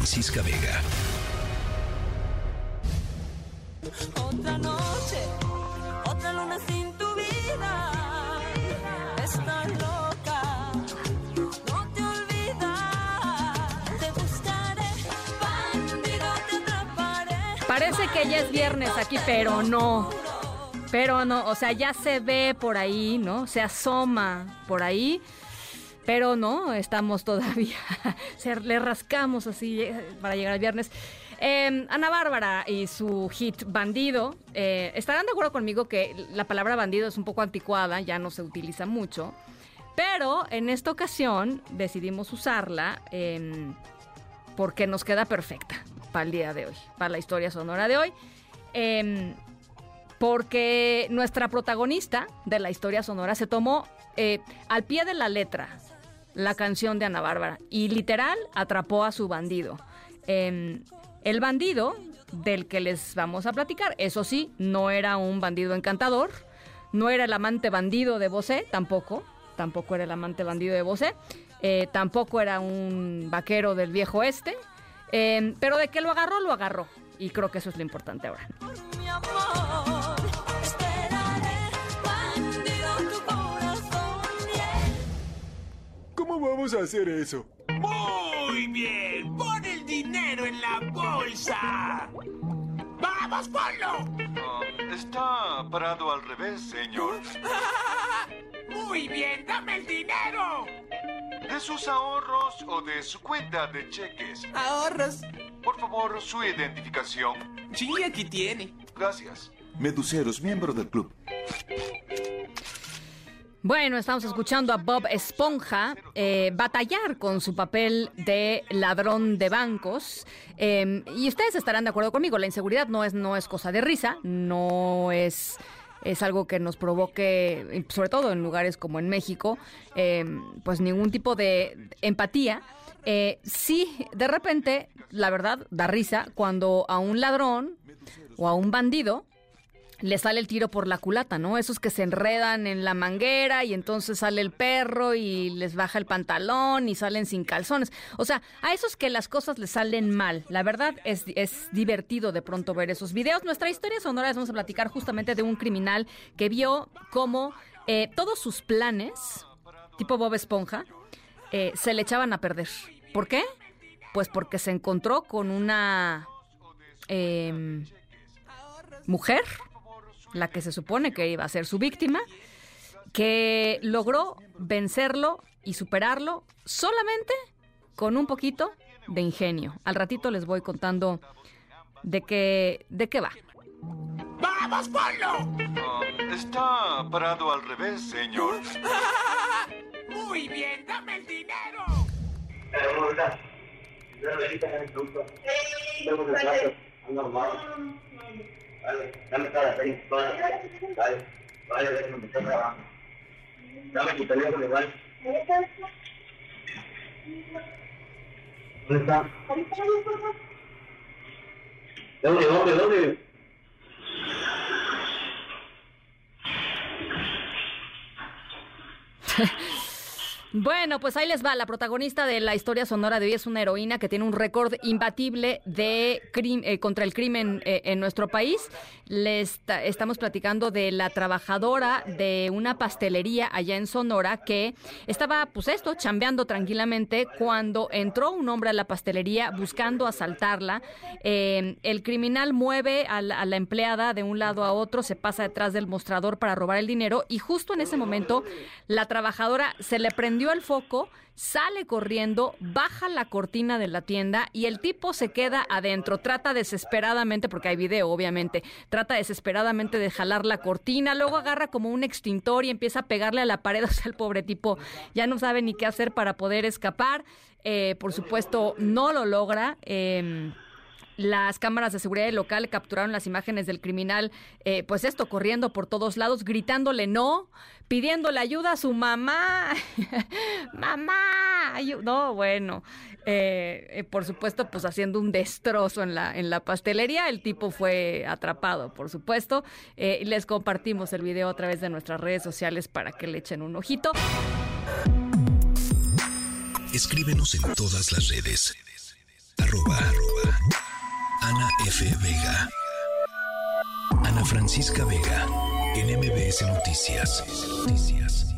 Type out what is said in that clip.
Francisca Vega. Otra noche, otra luna sin tu vida. Estás loca, no te olvidas. Te buscaré, bandido, te atraparé. Parece que ya es viernes aquí, pero no. Pero no, o sea, ya se ve por ahí, ¿no? Se asoma por ahí. Pero no, estamos todavía, le rascamos así eh, para llegar al viernes. Eh, Ana Bárbara y su hit Bandido, eh, estarán de acuerdo conmigo que la palabra bandido es un poco anticuada, ya no se utiliza mucho. Pero en esta ocasión decidimos usarla em, porque nos queda perfecta para el día de hoy, para la historia sonora de hoy. Em, porque nuestra protagonista de la historia sonora se tomó eh, al pie de la letra la canción de Ana Bárbara y literal atrapó a su bandido. Em, el bandido del que les vamos a platicar, eso sí, no era un bandido encantador, no era el amante bandido de Bosé, tampoco, tampoco era el amante bandido de Bosé, eh, tampoco era un vaquero del viejo este, pero de que lo agarró, lo agarró. Y creo que eso es lo importante ahora. Mi amor, ¿Cómo vamos a hacer eso? Muy bien, pon el dinero en la bolsa. ¡Vamos, ponlo! Ah, está parado al revés, señor. Muy bien, dame el dinero. ¿De sus ahorros o de su cuenta de cheques? Ahorros. Por favor, su identificación. Sí, aquí tiene. Gracias. Meduceros, miembro del club. Bueno, estamos escuchando a Bob Esponja eh, batallar con su papel de ladrón de bancos. Eh, y ustedes estarán de acuerdo conmigo, la inseguridad no es, no es cosa de risa, no es, es algo que nos provoque, sobre todo en lugares como en México, eh, pues ningún tipo de empatía. Eh, sí, de repente, la verdad, da risa cuando a un ladrón o a un bandido le sale el tiro por la culata, ¿no? Esos que se enredan en la manguera y entonces sale el perro y les baja el pantalón y salen sin calzones. O sea, a esos que las cosas les salen mal. La verdad es, es divertido de pronto ver esos videos. Nuestra historia sonora les vamos a platicar justamente de un criminal que vio cómo eh, todos sus planes, tipo Bob Esponja, eh, se le echaban a perder. ¿Por qué? Pues porque se encontró con una em, mujer, la que se supone que iba a ser su víctima, que logró vencerlo y superarlo solamente con un poquito de ingenio. Al ratito les voy contando de qué, de qué va. ¡Vamos, ponlo! Ah, está parado al revés, señor. Muy bien, dame el dinero. Dame cada seis, vale, vale, vale, déjame estar trabajando. Dame tu teléfono igual. ¿Dónde está? ¿Dónde, dónde, dónde? Bueno, pues ahí les va. La protagonista de la historia sonora de hoy es una heroína que tiene un récord imbatible de eh, contra el crimen eh, en nuestro país. Le esta- estamos platicando de la trabajadora de una pastelería allá en Sonora que estaba, pues esto, chambeando tranquilamente cuando entró un hombre a la pastelería buscando asaltarla. Eh, el criminal mueve a la, a la empleada de un lado a otro, se pasa detrás del mostrador para robar el dinero y justo en ese momento la trabajadora se le prendió el foco, sale corriendo, baja la cortina de la tienda y el tipo se queda adentro. Trata desesperadamente, porque hay video obviamente, trata desesperadamente de jalar la cortina, luego agarra como un extintor y empieza a pegarle a la pared. O sea, el pobre tipo ya no sabe ni qué hacer para poder escapar. Eh, por supuesto, no lo logra. Em, las cámaras de seguridad local capturaron las imágenes del criminal, eh, pues esto, corriendo por todos lados, gritándole no, pidiéndole ayuda a su mamá. mamá, ayu-". no, bueno, eh, eh, por supuesto, pues haciendo un destrozo en la, en la pastelería. El tipo fue atrapado, por supuesto. Les compartimos el video a través de nuestras redes sociales para que le echen un ojito. Escríbenos en todas las redes. Arroba, arroba. F. Vega. Ana Francisca Vega. En MBS Noticias. Noticias.